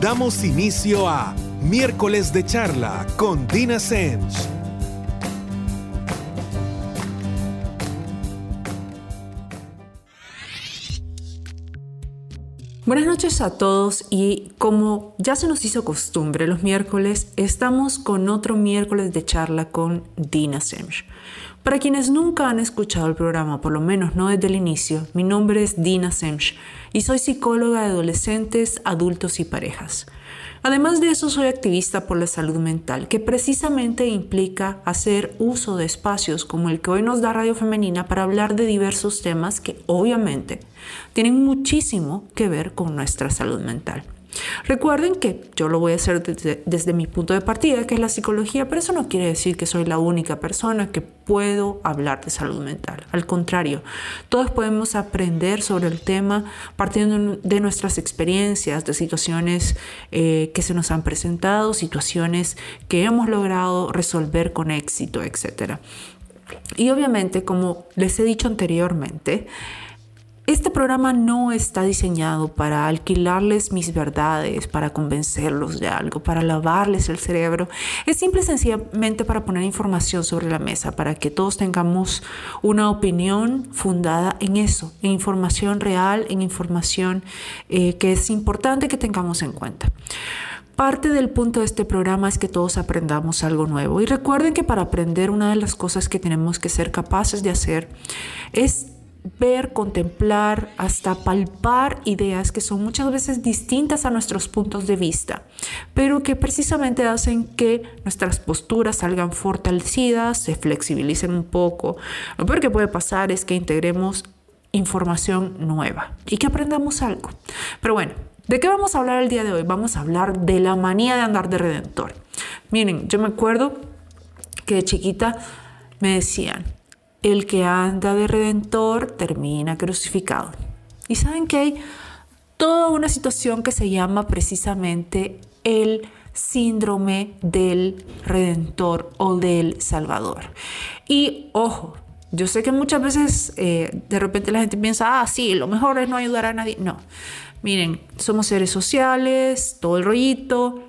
Damos inicio a Miércoles de Charla con Dina Sens. Buenas noches a todos y como ya se nos hizo costumbre los miércoles, estamos con otro miércoles de charla con Dina Semch. Para quienes nunca han escuchado el programa, por lo menos no desde el inicio, mi nombre es Dina Semch y soy psicóloga de adolescentes, adultos y parejas. Además de eso, soy activista por la salud mental, que precisamente implica hacer uso de espacios como el que hoy nos da Radio Femenina para hablar de diversos temas que obviamente tienen muchísimo que ver con nuestra salud mental. Recuerden que yo lo voy a hacer desde, mi punto de partida, que es la psicología, pero eso no quiere decir que soy la única persona que puedo hablar de salud mental. Al contrario, todos podemos aprender sobre el tema partiendo de nuestras experiencias, de situaciones eh, que se nos han presentado, situaciones que hemos logrado resolver con éxito, etc. Y obviamente, como les he dicho anteriormente, este programa no está diseñado para alquilarles mis verdades, para convencerlos de algo, para lavarles el cerebro. Es simple y sencillamente para poner información sobre la mesa, para que todos tengamos una opinión fundada en eso, en información real, en información eh, que es importante que tengamos en cuenta. Parte del punto de este programa es que todos aprendamos algo nuevo. Y recuerden que para aprender una de las cosas que tenemos que ser capaces de hacer es ver, contemplar, hasta palpar ideas que son muchas veces distintas a nuestros puntos de vista, pero que precisamente hacen que nuestras posturas salgan fortalecidas, se flexibilicen un poco. Lo peor que puede pasar es que integremos información nueva y que aprendamos algo. Pero bueno, ¿de qué vamos a hablar el día de hoy? Vamos a hablar de la manía de andar de redentor. Miren, yo me acuerdo que de chiquita me decían, el que anda de redentor termina crucificado. Y saben que hay toda una situación que se llama precisamente el síndrome del redentor o del salvador. Y ojo, yo sé que muchas veces eh, de repente la gente piensa, ah, sí, lo mejor es no ayudar a nadie. No, miren, somos seres sociales, todo el rollito,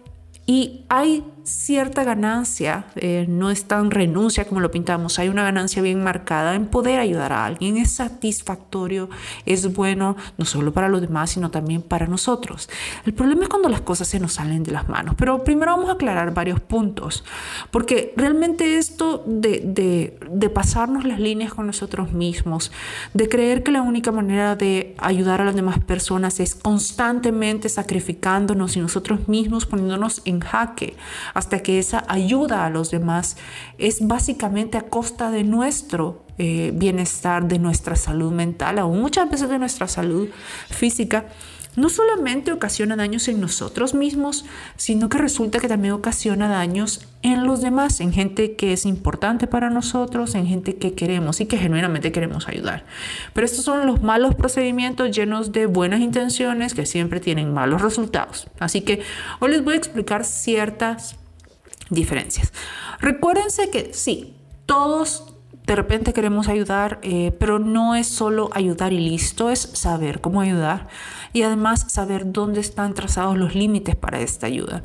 y hay cierta ganancia, eh, no es tan renuncia como lo pintamos, hay una ganancia bien marcada en poder ayudar a alguien, es satisfactorio, es bueno no solo para los demás, sino también para nosotros. El problema es cuando las cosas se nos salen de las manos, pero primero vamos a aclarar varios puntos, porque realmente esto de, de, de pasarnos las líneas con nosotros mismos, de creer que la única manera de ayudar a las demás personas es constantemente sacrificándonos y nosotros mismos poniéndonos en jaque, hasta que esa ayuda a los demás es básicamente a costa de nuestro eh, bienestar, de nuestra salud mental, o muchas veces de nuestra salud física no solamente ocasiona daños en nosotros mismos, sino que resulta que también ocasiona daños en los demás, en gente que es importante para nosotros, en gente que queremos y que genuinamente queremos ayudar. Pero estos son los malos procedimientos llenos de buenas intenciones que siempre tienen malos resultados. Así que hoy les voy a explicar ciertas diferencias. Recuérdense que sí, todos de repente queremos ayudar, eh, pero no es solo ayudar y listo, es saber cómo ayudar y además saber dónde están trazados los límites para esta ayuda.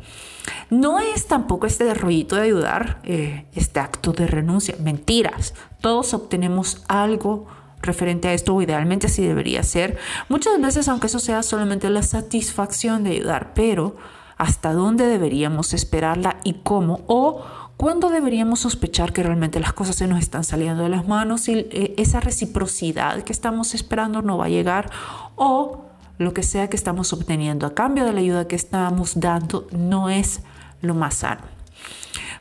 No es tampoco este rollito de ayudar, eh, este acto de renuncia, mentiras. Todos obtenemos algo referente a esto, o idealmente así debería ser. Muchas veces, aunque eso sea solamente la satisfacción de ayudar, pero hasta dónde deberíamos esperarla y cómo, o ¿Cuándo deberíamos sospechar que realmente las cosas se nos están saliendo de las manos y eh, esa reciprocidad que estamos esperando no va a llegar? O lo que sea que estamos obteniendo a cambio de la ayuda que estamos dando no es lo más sano.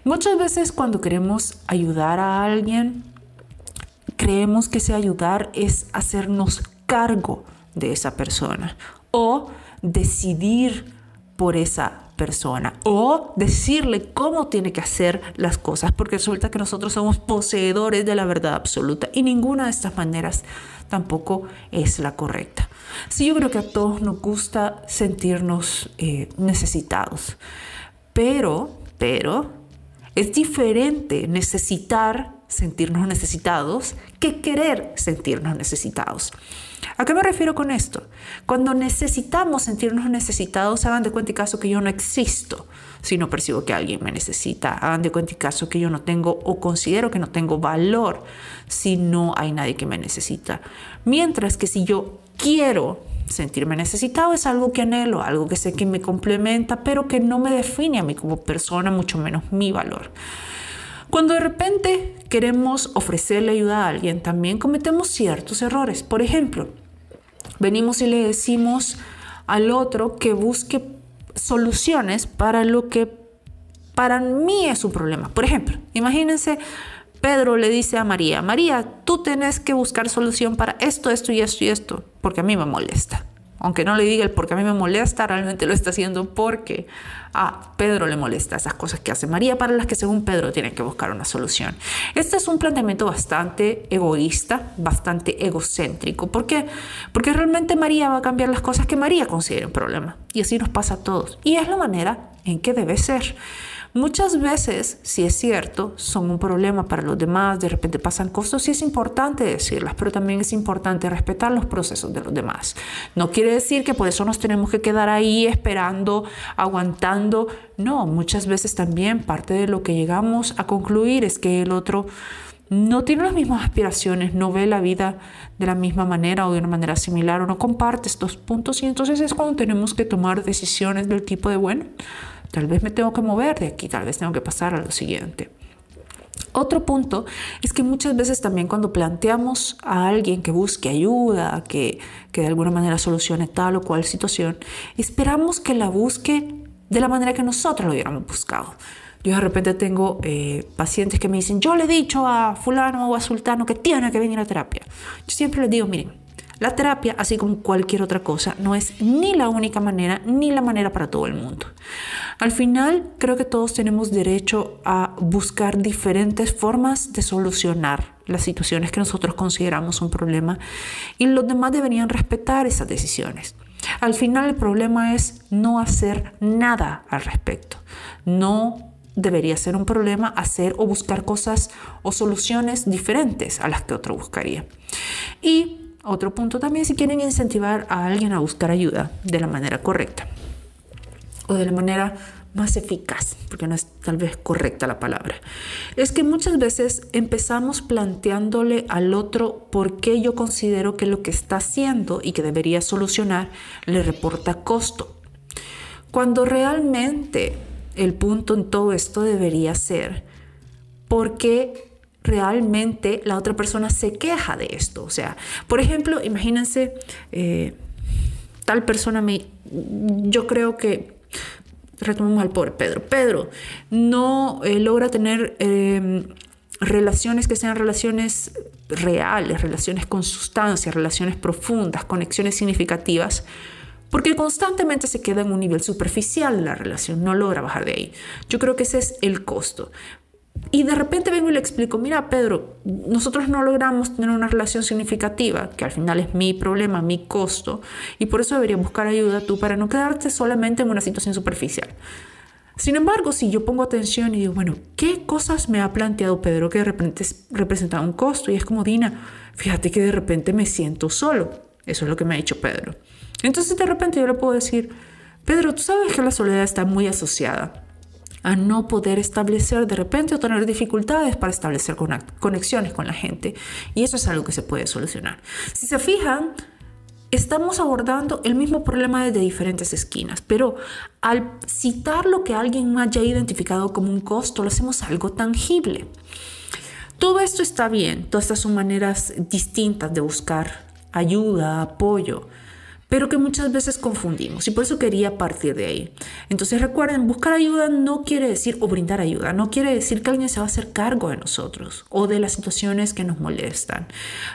Muchas veces cuando queremos ayudar a alguien, creemos que ese ayudar es hacernos cargo de esa persona o decidir por esa persona o decirle cómo tiene que hacer las cosas, porque resulta que nosotros somos poseedores de la verdad absoluta y ninguna de estas maneras tampoco es la correcta. Sí, yo creo que a todos nos gusta sentirnos eh, necesitados, pero, pero es diferente necesitar sentirnos necesitados que querer sentirnos necesitados. ¿A qué me refiero con esto? Cuando necesitamos sentirnos necesitados, hagan de cuenta y caso que yo no existo si no percibo que alguien me necesita. Hagan de cuenta y caso que yo no tengo o considero que no tengo valor si no hay nadie que me necesita. Mientras que si yo quiero sentirme necesitado es algo que anhelo, algo que sé que me complementa, pero que no me define a mí como persona, mucho menos mi valor. Cuando de repente queremos ofrecerle ayuda a alguien, también cometemos ciertos errores. Por ejemplo, venimos y le decimos al otro que busque soluciones para lo que para mí es un problema. Por ejemplo, imagínense, Pedro le dice a María, María, tú tienes que buscar solución para esto, esto y esto y esto, porque a mí me molesta aunque no le diga el porque a mí me molesta, realmente lo está haciendo porque a Pedro le molesta esas cosas que hace María, para las que según Pedro tiene que buscar una solución. Este es un planteamiento bastante egoísta, bastante egocéntrico. ¿Por qué? Porque realmente María va a cambiar las cosas que María considera un problema. Y así nos pasa a todos. Y es la manera en que debe ser. Muchas veces, si es cierto, son un problema para los demás, de repente pasan cosas y es importante decirlas, pero también es importante respetar los procesos de los demás. No quiere decir que por eso nos tenemos que quedar ahí esperando, aguantando. No, muchas veces también parte de lo que llegamos a concluir es que el otro no tiene las mismas aspiraciones, no ve la vida de la misma manera o de una manera similar o no comparte estos puntos y entonces es cuando tenemos que tomar decisiones del tipo de, bueno, Tal vez me tengo que mover de aquí, tal vez tengo que pasar a lo siguiente. Otro punto es que muchas veces también cuando planteamos a alguien que busque ayuda, que, que de alguna manera solucione tal o cual situación, esperamos que la busque de la manera que nosotros lo hubiéramos buscado. Yo de repente tengo eh, pacientes que me dicen, yo le he dicho a fulano o a sultano que tiene que venir a terapia. Yo siempre les digo, miren, la terapia, así como cualquier otra cosa, no es ni la única manera ni la manera para todo el mundo. Al final, creo que todos tenemos derecho a buscar diferentes formas de solucionar las situaciones que nosotros consideramos un problema y los demás deberían respetar esas decisiones. Al final, el problema es no hacer nada al respecto. No debería ser un problema hacer o buscar cosas o soluciones diferentes a las que otro buscaría. Y otro punto también si quieren incentivar a alguien a buscar ayuda de la manera correcta o de la manera más eficaz, porque no es tal vez correcta la palabra, es que muchas veces empezamos planteándole al otro por qué yo considero que lo que está haciendo y que debería solucionar le reporta costo. Cuando realmente el punto en todo esto debería ser por qué realmente la otra persona se queja de esto. O sea, por ejemplo, imagínense, eh, tal persona me... Yo creo que... Retomamos al pobre Pedro. Pedro no eh, logra tener em, relaciones que sean relaciones reales, relaciones con sustancia, relaciones profundas, conexiones significativas, porque constantemente se queda en un nivel superficial la relación, no logra bajar de ahí. Yo creo que ese es el costo. Y de repente vengo y le explico, mira Pedro, nosotros no logramos tener una relación significativa, que al final es mi problema, mi costo, y por eso debería buscar ayuda tú para no quedarte solamente en una situación superficial. Sin embargo, si yo pongo atención y digo, bueno, ¿qué cosas me ha planteado Pedro que de repente representa un costo? Y es como, Dina, fíjate que de repente me siento solo. Eso es lo que me ha dicho Pedro. Entonces de repente yo le puedo decir, Pedro, tú sabes que la soledad está muy asociada a no poder establecer de repente o tener dificultades para establecer conexiones con la gente. Y eso es algo que se puede solucionar. Si se fijan, estamos abordando el mismo problema desde diferentes esquinas, pero al citar lo que alguien haya identificado como un costo, lo hacemos algo tangible. Todo esto está bien, todas estas son maneras distintas de buscar ayuda, apoyo, pero que muchas veces confundimos y por eso quería partir de ahí. Entonces recuerden, buscar ayuda no quiere decir o brindar ayuda, no quiere decir que alguien se va a hacer cargo de nosotros o de las situaciones que nos molestan.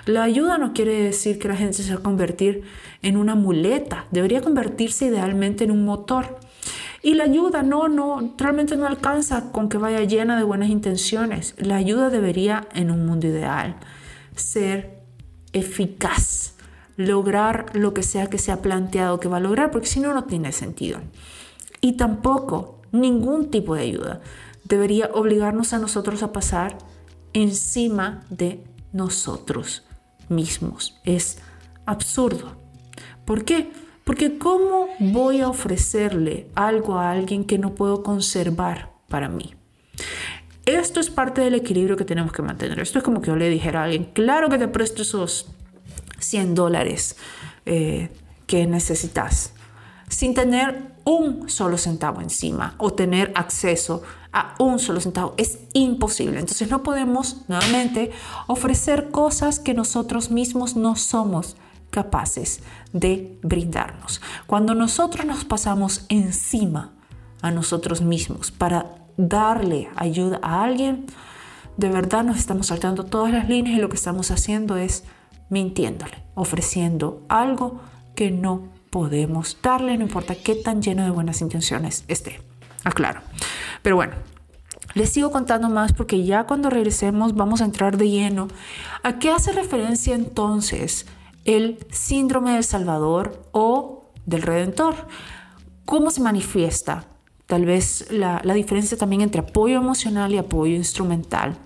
La ayuda no quiere decir que la gente se va a convertir en una muleta, debería convertirse idealmente en un motor. Y la ayuda no, no, realmente no alcanza con que vaya llena de buenas intenciones. La ayuda debería, en un mundo ideal, ser eficaz lograr lo que sea que se ha planteado que va a lograr, porque si no, no tiene sentido. Y tampoco ningún tipo de ayuda debería obligarnos a nosotros a pasar encima de nosotros mismos. Es absurdo. ¿Por qué? Porque ¿cómo voy a ofrecerle algo a alguien que no puedo conservar para mí? Esto es parte del equilibrio que tenemos que mantener. Esto es como que yo le dijera a alguien, claro que te presto esos 100 dólares eh, que necesitas, sin tener un solo centavo encima o tener acceso a un solo centavo. Es imposible. Entonces no podemos nuevamente ofrecer cosas que nosotros mismos no somos capaces de brindarnos. Cuando nosotros nos pasamos encima a nosotros mismos para darle ayuda a alguien, de verdad nos estamos saltando todas las líneas y lo que estamos haciendo es mintiéndole, ofreciendo algo que no podemos darle, no importa qué tan lleno de buenas intenciones esté. Aclaro. Pero bueno, les sigo contando más porque ya cuando regresemos vamos a entrar de lleno. ¿A qué hace referencia entonces el síndrome del Salvador o del Redentor? ¿Cómo se manifiesta? Tal vez la, la, diferencia también entre apoyo emocional y apoyo instrumental.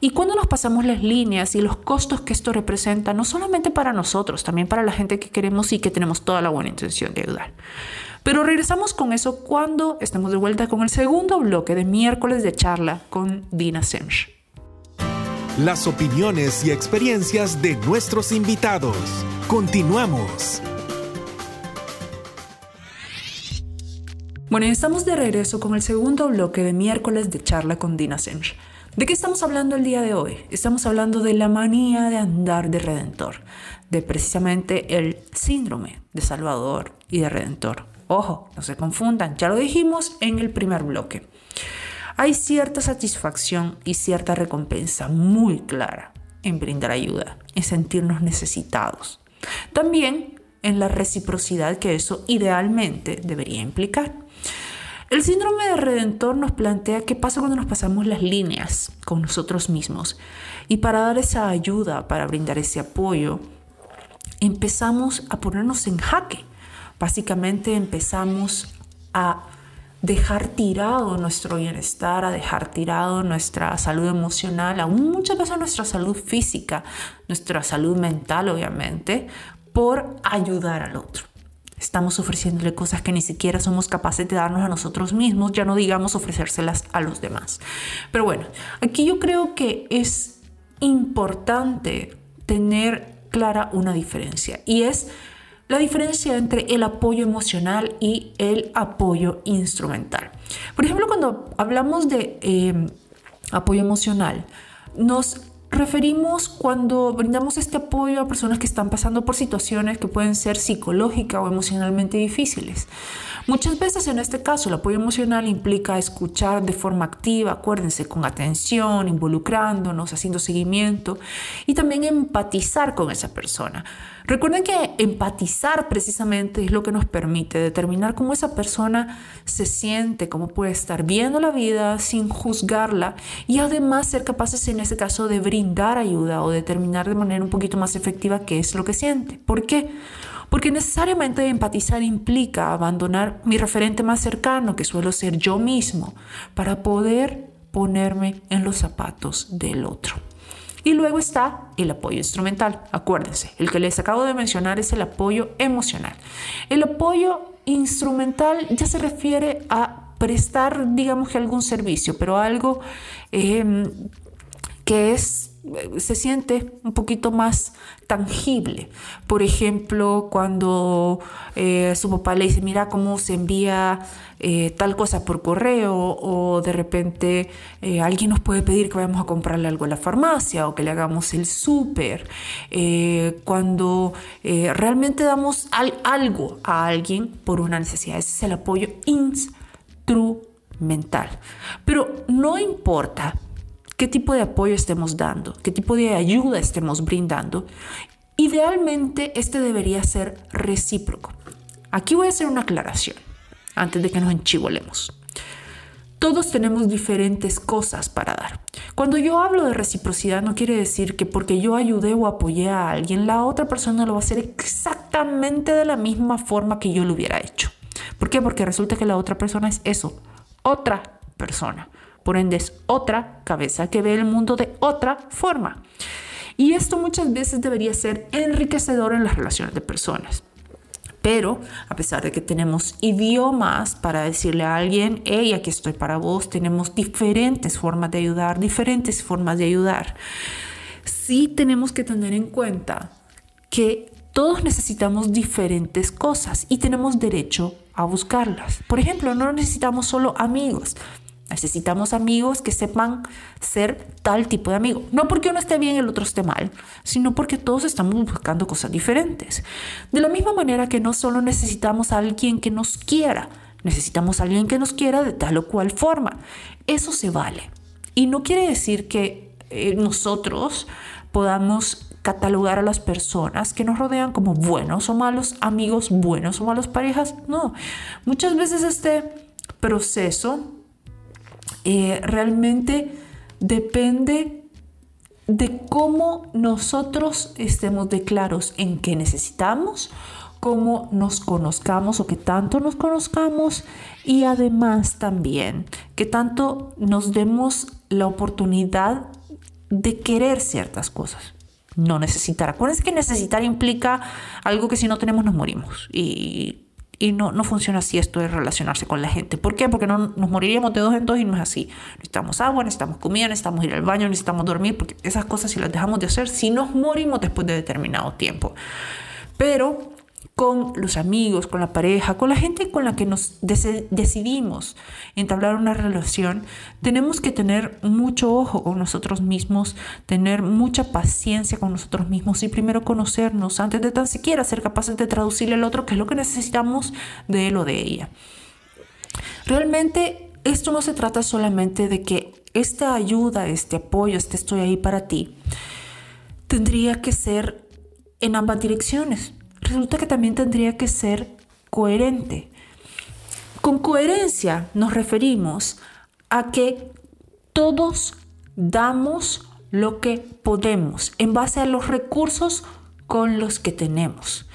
Y cuando nos pasamos las líneas y los costos que esto representa, no solamente para nosotros, también para la gente que queremos y que tenemos toda la buena intención de ayudar. Pero regresamos con eso cuando estemos de vuelta con el segundo bloque de miércoles de charla con Dina Semch. Las opiniones y experiencias de nuestros invitados. Continuamos. Bueno, estamos de regreso con el segundo bloque de miércoles de charla con Dina Semch. ¿De qué estamos hablando el día de hoy? Estamos hablando de la manía de andar de redentor, de precisamente el síndrome de Salvador y de Redentor. Ojo, no se confundan, ya lo dijimos en el primer bloque. Hay cierta satisfacción y cierta recompensa muy clara en brindar ayuda, en sentirnos necesitados. También en la reciprocidad que eso idealmente debería implicar. El síndrome de redentor nos plantea qué pasa cuando nos pasamos las líneas con nosotros mismos. Y para dar esa ayuda, para brindar ese apoyo, empezamos a ponernos en jaque Básicamente empezamos a dejar tirado nuestro bienestar, a dejar tirado nuestra salud emocional, aún muchas veces nuestra salud física, nuestra salud mental obviamente, por ayudar al otro. Estamos ofreciéndole cosas que ni siquiera somos capaces de darnos a nosotros mismos, ya no digamos ofrecérselas a los demás. Pero bueno, aquí yo creo que es importante tener clara una diferencia y es la diferencia entre el apoyo emocional y el apoyo instrumental. Por ejemplo, cuando hablamos de eh, apoyo emocional, nos referimos cuando brindamos este apoyo a personas que están pasando por situaciones que pueden ser psicológicas o emocionalmente difíciles. Muchas veces en este caso el apoyo emocional implica escuchar de forma activa, acuérdense, con atención, involucrándonos, haciendo seguimiento y también empatizar con esa persona. Recuerden que empatizar precisamente es lo que nos permite determinar cómo esa persona se siente, cómo puede estar viendo la vida sin juzgarla y además ser capaces en ese caso de brindar ayuda o determinar de manera un poquito más efectiva qué es lo que siente. ¿Por qué? Porque necesariamente empatizar implica abandonar mi referente más cercano, que suelo ser yo mismo, para poder ponerme en los zapatos del otro. Y luego está el apoyo instrumental. Acuérdense, el que les acabo de mencionar es el apoyo emocional. El apoyo instrumental ya se refiere a prestar, digamos que algún servicio, pero algo eh, que es se siente un poquito más tangible. Por ejemplo, cuando eh, su papá le dice, mira cómo se envía eh, tal cosa por correo o de repente eh, alguien nos puede pedir que vayamos a comprarle algo a la farmacia o que le hagamos el súper. cuando realmente damos algo a alguien por una necesidad, ese es el apoyo instrumental. Pero no importa qué tipo de apoyo estemos dando, qué tipo de ayuda estemos brindando. Idealmente este debería ser recíproco. Aquí voy a hacer una aclaración antes de que nos enchivolemos. Todos tenemos diferentes cosas para dar. Cuando yo hablo de reciprocidad no quiere decir que porque yo ayudé o apoyé a alguien, la otra persona lo va a hacer exactamente de la misma forma que yo lo hubiera hecho. ¿Por qué? Porque resulta que la otra persona es eso, otra persona Por ende es otra cabeza que ve el mundo de otra forma. Y esto muchas veces debería ser enriquecedor en las relaciones de personas. Pero a pesar de que tenemos idiomas para decirle a alguien, hey, aquí estoy para vos, tenemos diferentes formas de ayudar, diferentes formas de ayudar. Sí tenemos que tener en cuenta que todos necesitamos diferentes cosas y tenemos derecho a buscarlas. Por ejemplo, no necesitamos solo amigos, Necesitamos amigos que sepan ser tal tipo de amigo. No porque uno esté bien y el otro esté mal, sino porque todos estamos buscando cosas diferentes. De la misma manera que no solo necesitamos a alguien que nos quiera, necesitamos a alguien que nos quiera de tal o cual forma. Eso se vale. Y no quiere decir que eh, nosotros podamos catalogar a las personas que nos rodean como buenos o malos amigos, buenos o malos parejas. No, muchas veces este proceso eh, realmente depende de cómo nosotros estemos de claros en qué necesitamos, cómo nos conozcamos o que tanto nos conozcamos y además también que tanto nos demos la oportunidad de querer ciertas cosas. No necesitar. Acuérdense que necesitar implica algo que si no tenemos nos morimos. Y y no, no funciona así esto de relacionarse con la gente. ¿Por qué? Porque no nos moriríamos de dos en dos y no es así. Necesitamos agua, necesitamos comida, necesitamos ir al baño, necesitamos dormir, porque esas cosas si las dejamos de hacer, si nos morimos después de determinado tiempo. Pero con los amigos, con la pareja, con la gente con la que nos decidimos entablar una relación, tenemos que tener mucho ojo con nosotros mismos, tener mucha paciencia con nosotros mismos y primero conocernos antes de tan siquiera ser capaces de traducirle al otro qué es lo que necesitamos de él o de ella. Realmente esto no se trata solamente de que esta ayuda, este apoyo, este estoy ahí para ti, tendría que ser en ambas direcciones resulta que también tendría que ser coherente. Con coherencia nos referimos a que todos damos lo que podemos en base a los recursos con los que tenemos.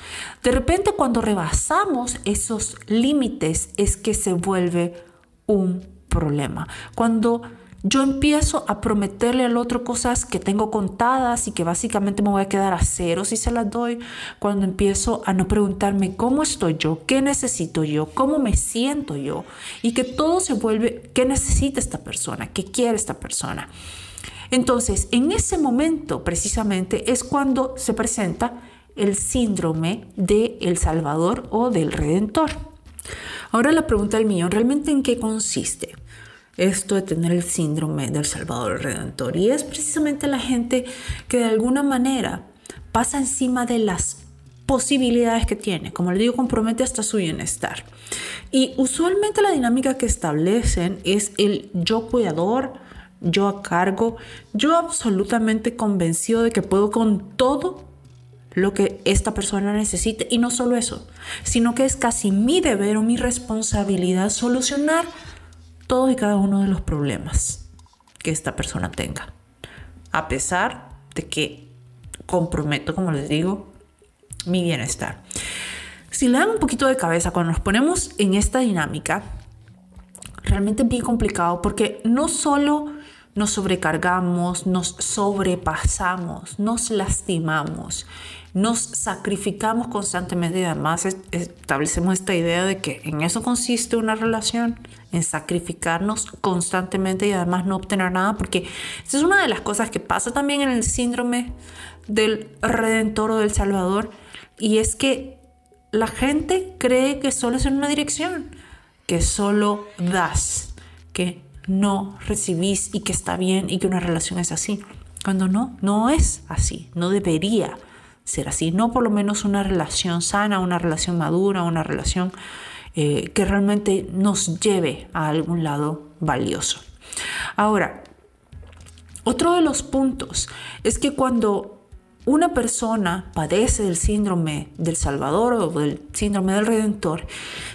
De repente cuando rebasamos esos límites es que se vuelve un problema. Cuando yo empiezo a prometerle al otro cosas que tengo contadas y que básicamente me voy a quedar a cero si se las doy. Cuando empiezo a no preguntarme cómo estoy yo, qué necesito yo, cómo me siento yo. Y que todo se vuelve, qué necesita esta persona, qué quiere esta persona. Entonces, en ese momento precisamente es cuando se presenta el síndrome de El Salvador o del Redentor. Ahora la pregunta del millón, ¿realmente en qué consiste? Esto de tener el síndrome del Salvador Redentor. Y es precisamente la gente que de alguna manera pasa encima de las posibilidades que tiene. Como le digo, compromete hasta su bienestar. Y usualmente la dinámica que establecen es el yo cuidador, yo a cargo, yo absolutamente convencido de que puedo con todo lo que esta persona necesite. Y no solo eso, sino que es casi mi deber o mi responsabilidad solucionar todos y cada uno de los problemas que esta persona tenga. A pesar de que comprometo, como les digo, mi bienestar. Si le dan un poquito de cabeza cuando nos ponemos en esta dinámica, realmente es bien complicado porque no solo nos sobrecargamos, nos sobrepasamos, nos lastimamos, nos sacrificamos constantemente y además establecemos esta idea de que en eso consiste una relación, en sacrificarnos constantemente y además no obtener nada, porque esa es una de las cosas que pasa también en el síndrome del redentor o del salvador, y es que la gente cree que solo es en una dirección, que solo das, que no recibís y que está bien y que una relación es así, cuando no, no es así, no debería ser así, no por lo menos una relación sana, una relación madura, una relación eh, que realmente nos lleve a algún lado valioso. Ahora, otro de los puntos es que cuando una persona padece del síndrome del Salvador o del síndrome del Redentor,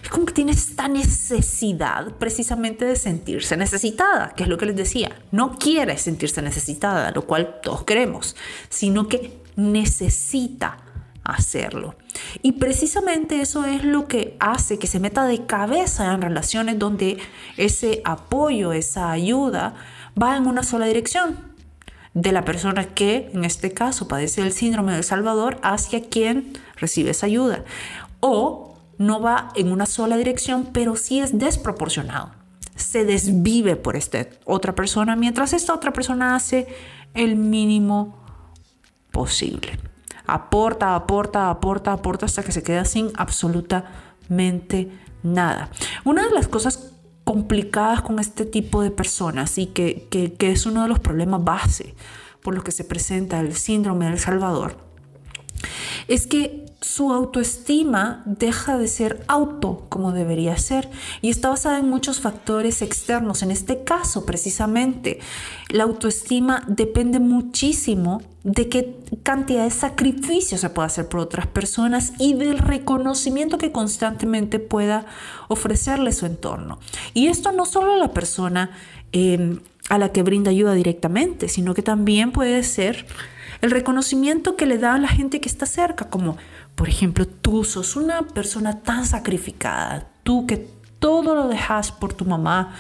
es como que tiene esta necesidad precisamente de sentirse necesitada, que es lo que les decía. No quiere sentirse necesitada, lo cual todos queremos, sino que necesita hacerlo. Y precisamente eso es lo que hace que se meta de cabeza en relaciones donde ese apoyo, esa ayuda va en una sola dirección. De la persona que, en este caso, padece el síndrome del Salvador hacia quien recibe esa ayuda. O no va en una sola dirección, pero sí es desproporcionado. Se desvive por esta otra persona mientras esta otra persona hace el mínimo posible aporta, aporta, aporta, aporta hasta que se queda sin absolutamente nada. Una de las cosas complicadas con este tipo de personas y que, que es uno de los problemas base por los que se presenta el síndrome del Salvador es que su autoestima deja de ser auto como debería ser y está basada en muchos factores externos. En este caso, precisamente, la autoestima depende muchísimo de qué cantidad de sacrificio se puede hacer por otras personas y del reconocimiento que constantemente pueda ofrecerle su entorno. Y esto no solo a la persona em, a la que brinda ayuda directamente, sino que también puede ser el reconocimiento que le da a la gente que está cerca, como por ejemplo, tú sos una persona tan sacrificada, tú que todo lo dejas por tu mamá,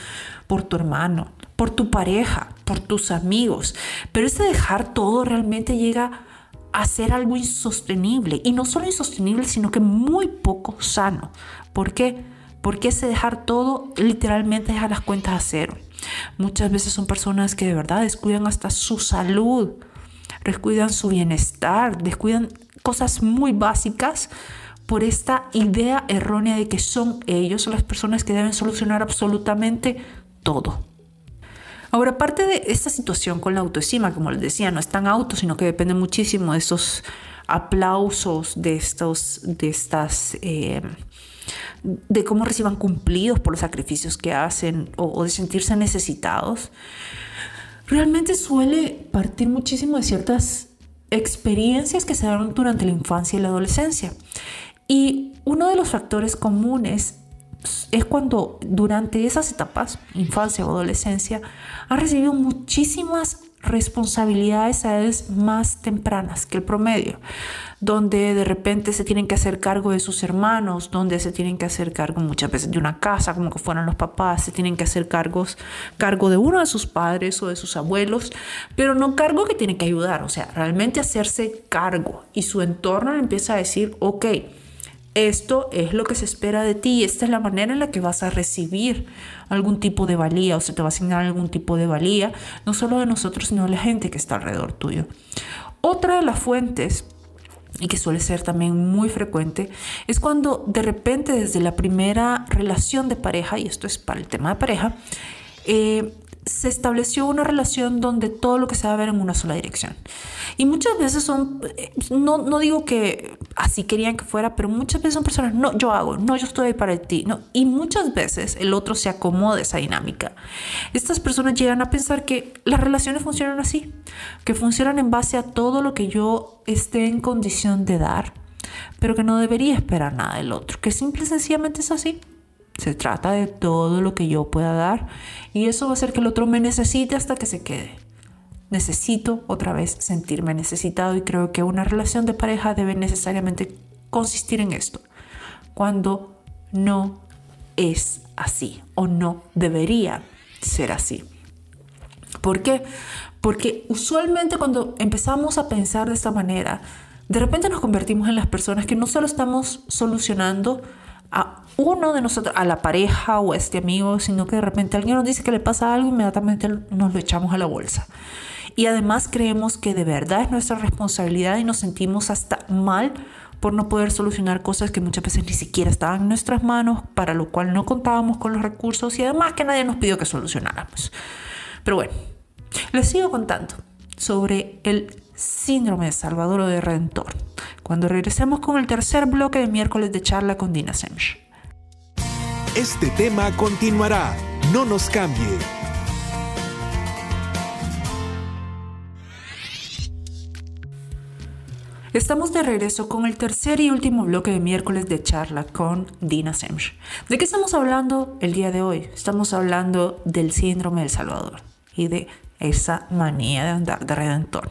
por tu hermano, por tu pareja, por tus amigos, pero ese dejar todo realmente llega a ser algo insostenible y no solo insostenible, sino que muy poco sano. ¿Por qué? Porque ese dejar todo literalmente deja las cuentas a cero. Muchas veces son personas que de verdad descuidan hasta su salud, descuidan su bienestar, descuidan cosas muy básicas por esta idea errónea de que son ellos las personas que deben solucionar absolutamente todo. Ahora, aparte de esta situación con la autoestima, como les decía, no es tan auto, sino que depende muchísimo de estos aplausos, de estos, de estas, eh, de cómo reciban cumplidos por los sacrificios que hacen o de sentirse necesitados. Realmente suele partir muchísimo de ciertas experiencias que se dan durante la infancia y la adolescencia. Y uno de los factores comunes es cuando durante esas etapas, infancia o adolescencia, ha recibido muchísimas responsabilidades a edades más tempranas que el promedio, donde de repente se tienen que hacer cargo de sus hermanos, donde se tienen que hacer cargo muchas veces de una casa, como que fueran los papás, se tienen que hacer cargos, cargo de uno de sus padres o de sus abuelos, pero no cargo que tiene que ayudar, o sea, realmente hacerse cargo y su entorno empieza a decir, ok, esto es lo que se espera de ti esta es la manera en la que vas a recibir algún tipo de valía o se te va a asignar algún tipo de valía, no solo de nosotros, sino de la gente que está alrededor tuyo. Otra de las fuentes y que suele ser también muy frecuente, es cuando de repente desde la primera relación de pareja, y esto es para el tema de pareja, eh, se estableció una relación donde todo lo que se va a ver en una sola dirección. Y muchas veces son, eh, no, no digo que así querían que fuera, pero muchas veces son personas, no, yo hago, no, yo estoy ahí para ti, no. Y muchas veces el otro se acomoda a esa dinámica. Estas personas llegan a pensar que las relaciones funcionan así, que funcionan en base a todo lo que yo esté en condición de dar, pero que no debería esperar nada del otro, que simple y sencillamente es así. Se trata de todo lo que yo pueda dar y eso va a hacer que el otro me necesite hasta que se quede. Necesito otra vez sentirme necesitado y creo que una relación de pareja debe necesariamente consistir en esto. Cuando no es así o no debería ser así. ¿Por qué? Porque usualmente cuando empezamos a pensar de esta manera, de repente nos convertimos en las personas que no solo estamos solucionando a uno de nosotros, a la pareja o este amigo, sino que de repente alguien nos dice que le pasa algo, inmediatamente nos lo echamos a la bolsa. Y además creemos que de verdad es nuestra responsabilidad y nos sentimos hasta mal por no poder solucionar cosas que muchas veces ni siquiera estaban en nuestras manos, para lo cual no contábamos con los recursos y además que nadie nos pidió que solucionáramos. Pero bueno, les sigo contando sobre el síndrome de Salvador de Redentor, cuando regresemos con el tercer bloque de miércoles de charla con Dina Semch. Este tema continuará. No nos cambie. Estamos de regreso con el tercer y último bloque de miércoles de charla con Dina Semch. ¿De qué estamos hablando el día de hoy? Estamos hablando del síndrome del Salvador y de esa manía de andar de redentor.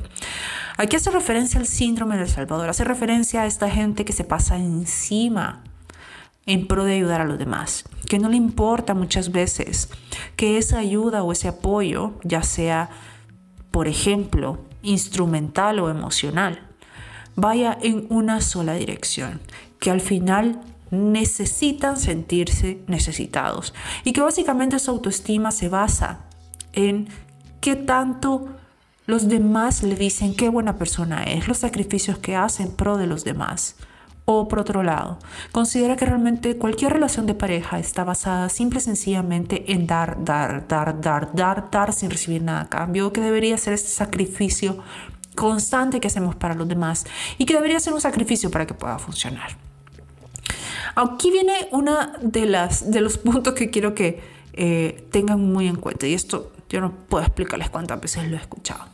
Aquí hace referencia al síndrome del Salvador, hace referencia a esta gente que se pasa encima en pro de ayudar a los demás, que no le importa muchas veces que esa ayuda o ese apoyo, ya sea, por ejemplo, instrumental o emocional, vaya en una sola dirección, que al final necesitan sentirse necesitados y que básicamente su autoestima se basa en qué tanto los demás le dicen qué buena persona es, los sacrificios que hace en pro de los demás. O por otro lado, considera que realmente cualquier relación de pareja está basada simple y sencillamente en dar, dar, dar, dar, dar, dar sin recibir nada a cambio, que debería ser este sacrificio constante que hacemos para los demás y que debería ser un sacrificio para que pueda funcionar. Aquí viene una de de los puntos que quiero que eh, tengan muy en cuenta y esto yo no puedo explicarles cuántas veces lo he escuchado.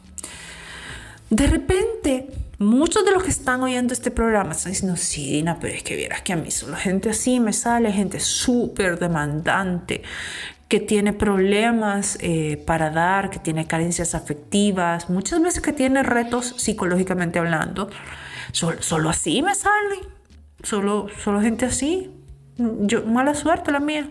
De repente, muchos de los que están oyendo este programa están diciendo, sí, Dina, pero es que vieras que a mí solo gente así me sale, gente súper demandante, que tiene problemas eh, para dar, que tiene carencias afectivas, muchas veces que tiene retos psicológicamente hablando. Solo, solo así me salen, solo, solo gente así. Yo, mala suerte la mía.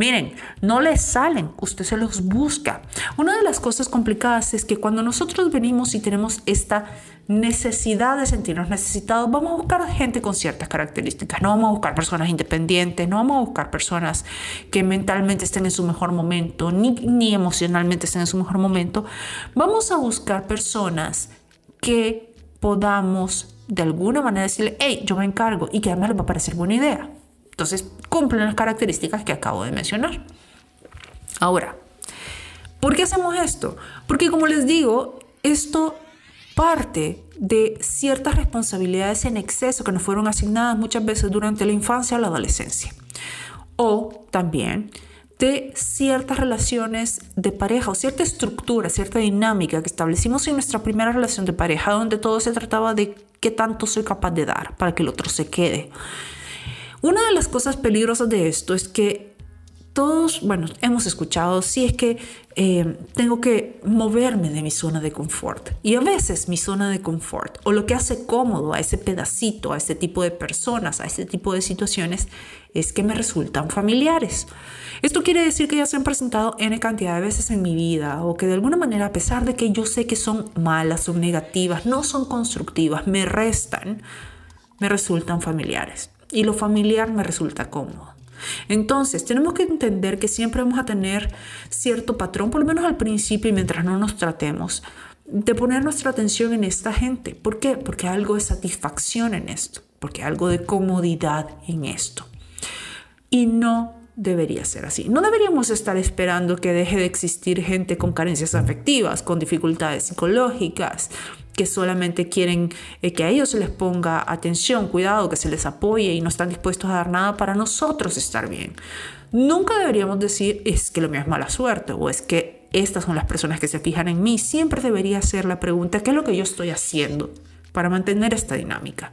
Miren, no les salen, usted se los busca. Una de las cosas complicadas es que cuando nosotros venimos y tenemos esta necesidad de sentirnos necesitados, vamos a buscar gente con ciertas características. No vamos a buscar personas independientes, no vamos a buscar personas que mentalmente estén en su mejor momento, ni, ni emocionalmente estén en su mejor momento. Vamos a buscar personas que podamos de alguna manera decirle, hey, yo me encargo y que además les va a parecer buena idea. Entonces, cumplen las características que acabo de mencionar. Ahora, ¿por qué hacemos esto? Porque como les digo, esto parte de ciertas responsabilidades en exceso que nos fueron asignadas muchas veces durante la infancia o la adolescencia. O también de ciertas relaciones de pareja o cierta estructura, cierta dinámica que establecimos en nuestra primera relación de pareja, donde todo se trataba de qué tanto soy capaz de dar para que el otro se quede. Una de las cosas peligrosas de esto es que todos, bueno, hemos escuchado, si es que eh, tengo que moverme de mi zona de confort. Y a veces mi zona de confort o lo que hace cómodo a ese pedacito, a ese tipo de personas, a ese tipo de situaciones, es que me resultan familiares. Esto quiere decir que ya se han presentado N cantidad de veces en mi vida o que de alguna manera, a pesar de que yo sé que son malas, son negativas, no son constructivas, me restan, me resultan familiares y lo familiar me resulta cómodo. Entonces, tenemos que entender que siempre vamos a tener cierto patrón, por lo menos al principio y mientras no nos tratemos, de poner nuestra atención en esta gente. ¿Por qué? Porque algo de satisfacción en esto, porque algo de comodidad en esto. Y no debería ser así. No deberíamos estar esperando que deje de existir gente con carencias afectivas, con dificultades psicológicas, que solamente quieren eh, que a ellos se les ponga atención, cuidado, que se les apoye y no están dispuestos a dar nada para nosotros estar bien. Nunca deberíamos decir es que lo mío es mala suerte o es que estas son las personas que se fijan en mí. Siempre debería ser la pregunta, ¿qué es lo que yo estoy haciendo para mantener esta dinámica?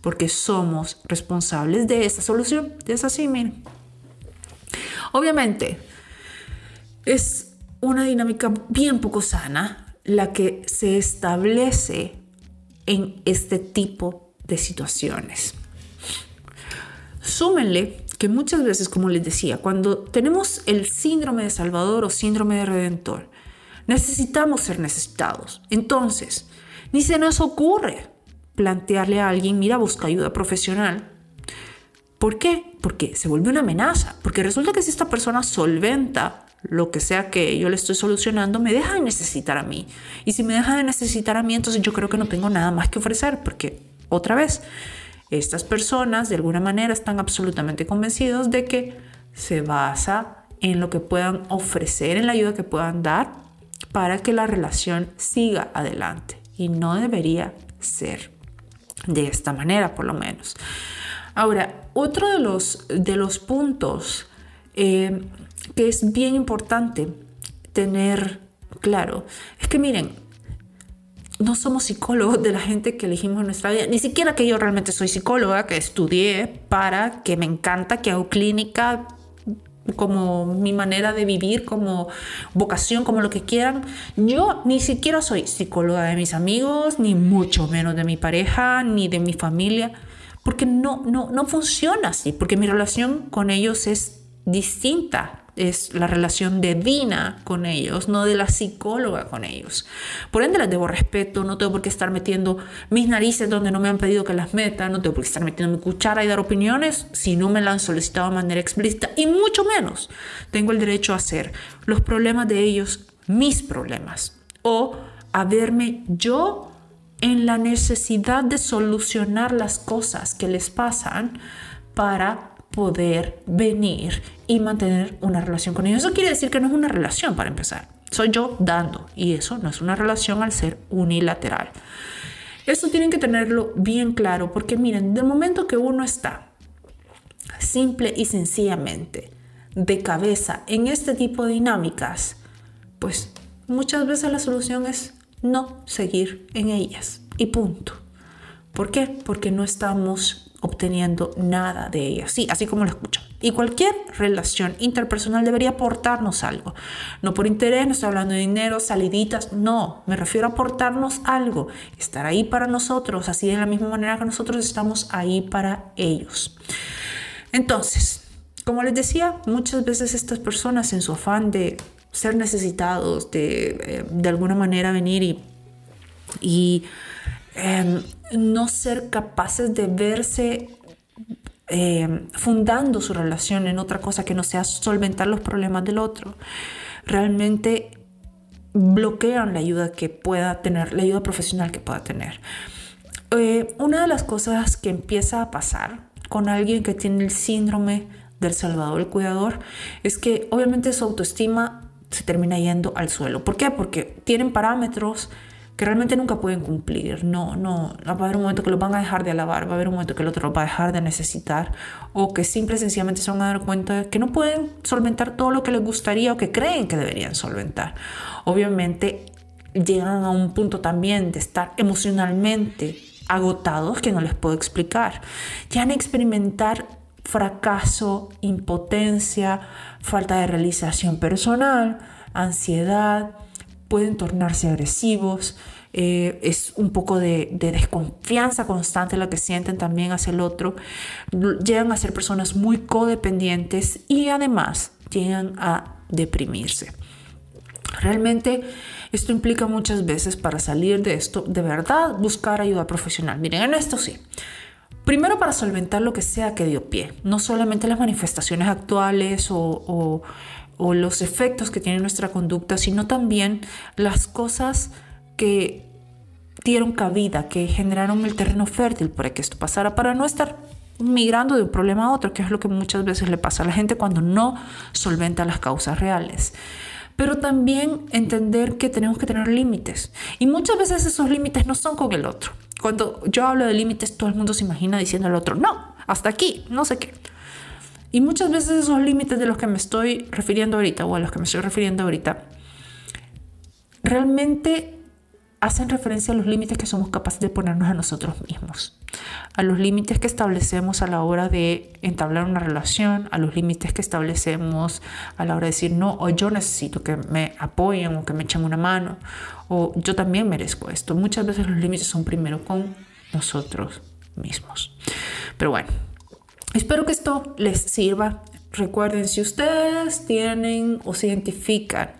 Porque somos responsables de esta solución. Es así, miren. Obviamente, es una dinámica bien poco sana la que se establece en este tipo de situaciones. Súmenle que muchas veces, como les decía, cuando tenemos el síndrome de Salvador o síndrome de Redentor, necesitamos ser necesitados. Entonces, ni se nos ocurre plantearle a alguien, mira, busca ayuda profesional. ¿Por qué? Porque se vuelve una amenaza. Porque resulta que si esta persona solventa lo que sea que yo le estoy solucionando, me deja de necesitar a mí. Y si me deja de necesitar a mí, entonces yo creo que no tengo nada más que ofrecer, porque otra vez, estas personas de alguna manera están absolutamente convencidos de que se basa en lo que puedan ofrecer, en la ayuda que puedan dar para que la relación siga adelante. Y no debería ser de esta manera, por lo menos. Ahora, otro de los, de los puntos eh, que es bien importante tener claro. Es que miren, no somos psicólogos de la gente que elegimos en nuestra vida, ni siquiera que yo realmente soy psicóloga, que estudié para, que me encanta, que hago clínica, como mi manera de vivir, como vocación, como lo que quieran. Yo ni siquiera soy psicóloga de mis amigos, ni mucho menos de mi pareja, ni de mi familia, porque no, no, no funciona así, porque mi relación con ellos es distinta es la relación de Dina con ellos, no de la psicóloga con ellos. Por ende, les debo respeto, no tengo por qué estar metiendo mis narices donde no me han pedido que las meta, no tengo por qué estar metiendo mi cuchara y dar opiniones si no me la han solicitado de manera explícita, y mucho menos tengo el derecho a hacer los problemas de ellos mis problemas o a verme yo en la necesidad de solucionar las cosas que les pasan para poder venir y mantener una relación con ellos. Eso quiere decir que no es una relación para empezar. Soy yo dando y eso no es una relación al ser unilateral. Esto tienen que tenerlo bien claro porque miren, del momento que uno está simple y sencillamente de cabeza en este tipo de dinámicas, pues muchas veces la solución es no seguir en ellas y punto. ¿Por qué? Porque no estamos obteniendo nada de ellas. Sí, así como lo escuchan. Y cualquier relación interpersonal debería aportarnos algo. No por interés, no estoy hablando de dinero, saliditas, no, me refiero a aportarnos algo, estar ahí para nosotros, así de la misma manera que nosotros estamos ahí para ellos. Entonces, como les decía, muchas veces estas personas en su afán de ser necesitados, de eh, de alguna manera venir y, y em, no ser capaces de verse eh, fundando su relación en otra cosa que no sea solventar los problemas del otro. Realmente bloquean la ayuda que pueda tener, la ayuda profesional que pueda tener. Eh, una de las cosas que empieza a pasar con alguien que tiene el síndrome del salvador, el cuidador, es que obviamente su autoestima se termina yendo al suelo. ¿Por qué? Porque tienen parámetros que realmente nunca pueden cumplir. No, no, va a haber un momento que los van a dejar de alabar, va a haber un momento que el otro los va a dejar de necesitar o que simple y sencillamente se van a dar cuenta de que no pueden solventar todo lo que les gustaría o que creen que deberían solventar. Obviamente llegan a un punto también de estar emocionalmente agotados que no les puedo explicar. Ya a experimentar fracaso, impotencia, falta de realización personal, ansiedad, pueden tornarse agresivos, eh, es un poco de, desconfianza constante la que sienten también hacia el otro, llegan a ser personas muy codependientes y además llegan a deprimirse. Realmente esto implica muchas veces para salir de esto, de verdad, buscar ayuda profesional. Miren, en esto sí. Primero para solventar lo que sea que dio pie, no solamente las manifestaciones actuales o o los efectos que tiene nuestra conducta, sino también las cosas que dieron cabida, que generaron el terreno fértil para que esto pasara, para no estar migrando de un problema a otro, que es lo que muchas veces le pasa a la gente cuando no solventa las causas reales. Pero también entender que tenemos que tener límites. Y muchas veces esos límites no son con el otro. Cuando yo hablo de límites, todo el mundo se imagina diciendo al otro, no, hasta aquí, no sé qué. Y muchas veces esos límites de los que me estoy refiriendo ahorita o a los que me estoy refiriendo ahorita, realmente hacen referencia a los límites que somos capaces de ponernos a nosotros mismos, a los límites que establecemos a la hora de entablar una relación, a los límites que establecemos a la hora de decir no, o yo necesito que me apoyen o que me echen una mano, yo también merezco esto. Muchas veces los límites son primero con nosotros mismos. Pero bueno, Espero que esto les sirva. Recuerden, si ustedes tienen o se identifican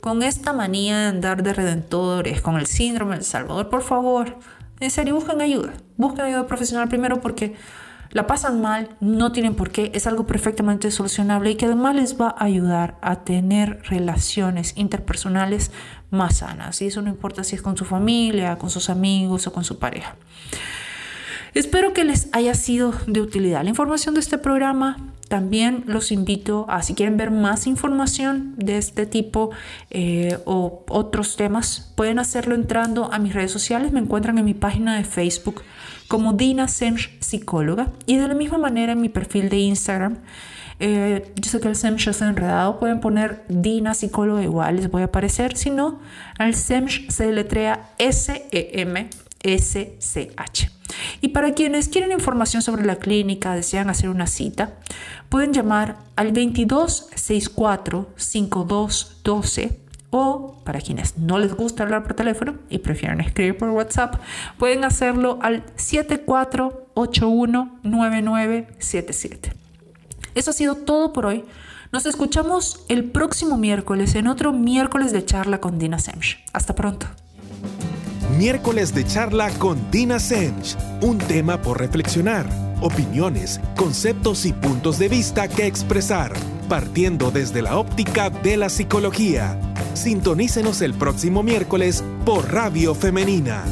con esta manía de andar de redentores, con el síndrome del Salvador, por favor, en serio, busquen ayuda. Busquen ayuda profesional primero porque la pasan mal, no tienen por qué, es algo perfectamente solucionable y que además les va a ayudar a tener relaciones interpersonales más sanas. Y eso no importa si es con su familia, con sus amigos o con su pareja. Espero que les haya sido de utilidad la información de este programa. También los invito a, si quieren ver más información de este tipo eh, o otros temas, pueden hacerlo entrando a mis redes sociales. Me encuentran en mi página de Facebook como Dina Semch Psicóloga y de la misma manera en mi perfil de Instagram. Eh, yo sé que el Semch está enredado, pueden poner Dina Psicóloga igual, les voy a aparecer. Si no, el Semch se deletrea S-E-M-S-C-H. Y para quienes quieren información sobre la clínica, desean hacer una cita, pueden llamar al 2264 5212 o para quienes no les gusta hablar por teléfono y prefieren escribir por WhatsApp, pueden hacerlo al 74819977. Eso ha sido todo por hoy. Nos escuchamos el próximo miércoles en otro miércoles de charla con Dina Semch. Hasta pronto. Miércoles de charla con Dina Semch. Un tema por reflexionar, opiniones, conceptos y puntos de vista que expresar, partiendo desde la óptica de la psicología. Sintonícenos el próximo miércoles por Radio Femenina